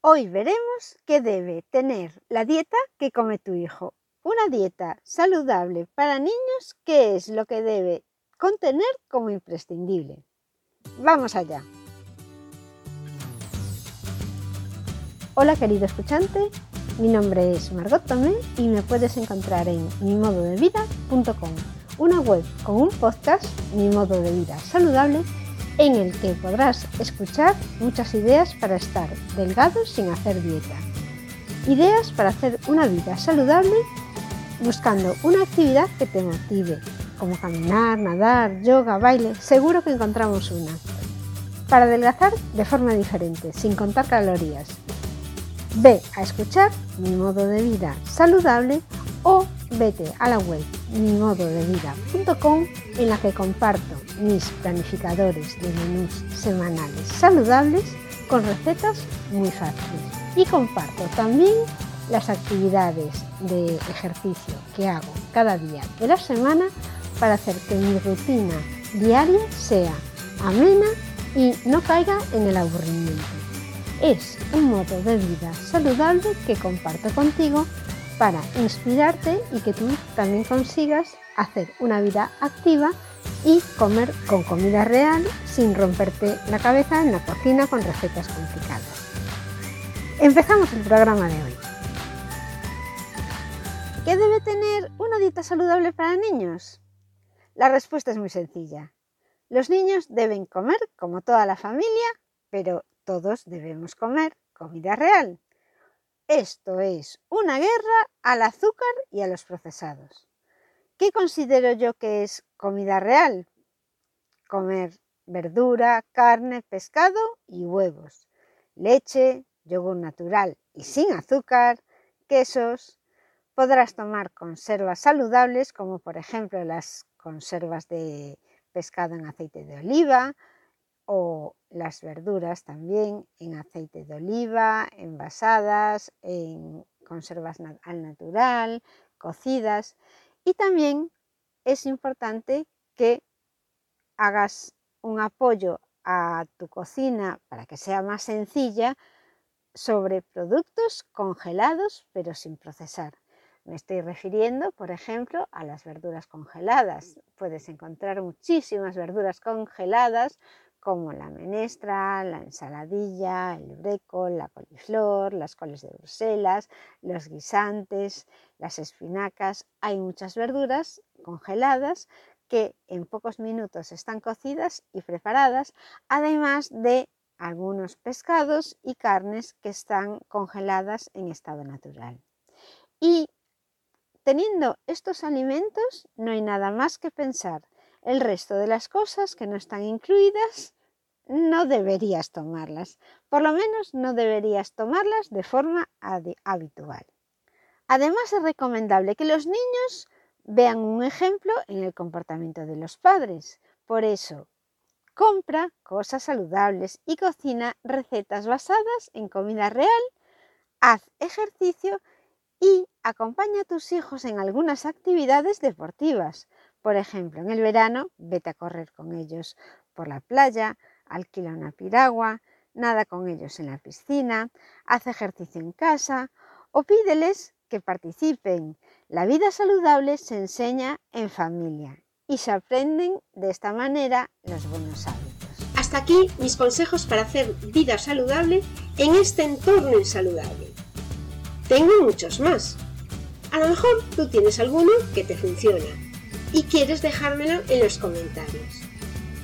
Hoy veremos qué debe tener la dieta que come tu hijo. Una dieta saludable para niños, ¿qué es lo que debe contener como imprescindible? Vamos allá. Hola querido escuchante, mi nombre es Margot Tomé y me puedes encontrar en mimododevida.com, una web con un podcast, Mi Modo de Vida Saludable, en el que podrás escuchar muchas ideas para estar delgado sin hacer dieta. Ideas para hacer una vida saludable buscando una actividad que te motive, como caminar, nadar, yoga, baile, seguro que encontramos una. Para adelgazar de forma diferente, sin contar calorías. Ve a escuchar mi modo de vida saludable o vete a la web mimododevida.com en la que comparto mis planificadores de menús semanales saludables con recetas muy fáciles. Y comparto también las actividades de ejercicio que hago cada día de la semana para hacer que mi rutina diaria sea amena y no caiga en el aburrimiento. Es un modo de vida saludable que comparto contigo para inspirarte y que tú también consigas hacer una vida activa y comer con comida real sin romperte la cabeza en la cocina con recetas complicadas. Empezamos el programa de hoy. ¿Qué debe tener una dieta saludable para niños? La respuesta es muy sencilla. Los niños deben comer como toda la familia, pero todos debemos comer comida real. Esto es una guerra al azúcar y a los procesados. ¿Qué considero yo que es comida real? Comer verdura, carne, pescado y huevos, leche, yogur natural y sin azúcar, quesos. Podrás tomar conservas saludables como por ejemplo las conservas de pescado en aceite de oliva o las verduras también en aceite de oliva, envasadas, en conservas al natural, cocidas. Y también es importante que hagas un apoyo a tu cocina para que sea más sencilla sobre productos congelados pero sin procesar. Me estoy refiriendo, por ejemplo, a las verduras congeladas. Puedes encontrar muchísimas verduras congeladas como la menestra, la ensaladilla, el breco, la coliflor, las coles de Bruselas, los guisantes, las espinacas. Hay muchas verduras congeladas que en pocos minutos están cocidas y preparadas, además de algunos pescados y carnes que están congeladas en estado natural. Y teniendo estos alimentos no hay nada más que pensar. El resto de las cosas que no están incluidas no deberías tomarlas. Por lo menos no deberías tomarlas de forma habitual. Además es recomendable que los niños vean un ejemplo en el comportamiento de los padres. Por eso, compra cosas saludables y cocina recetas basadas en comida real, haz ejercicio y acompaña a tus hijos en algunas actividades deportivas. Por ejemplo, en el verano, vete a correr con ellos por la playa, alquila una piragua, nada con ellos en la piscina, hace ejercicio en casa o pídeles que participen. La vida saludable se enseña en familia y se aprenden de esta manera los buenos hábitos. Hasta aquí mis consejos para hacer vida saludable en este entorno insaludable. Tengo muchos más. A lo mejor tú tienes alguno que te funciona y quieres dejármelo en los comentarios.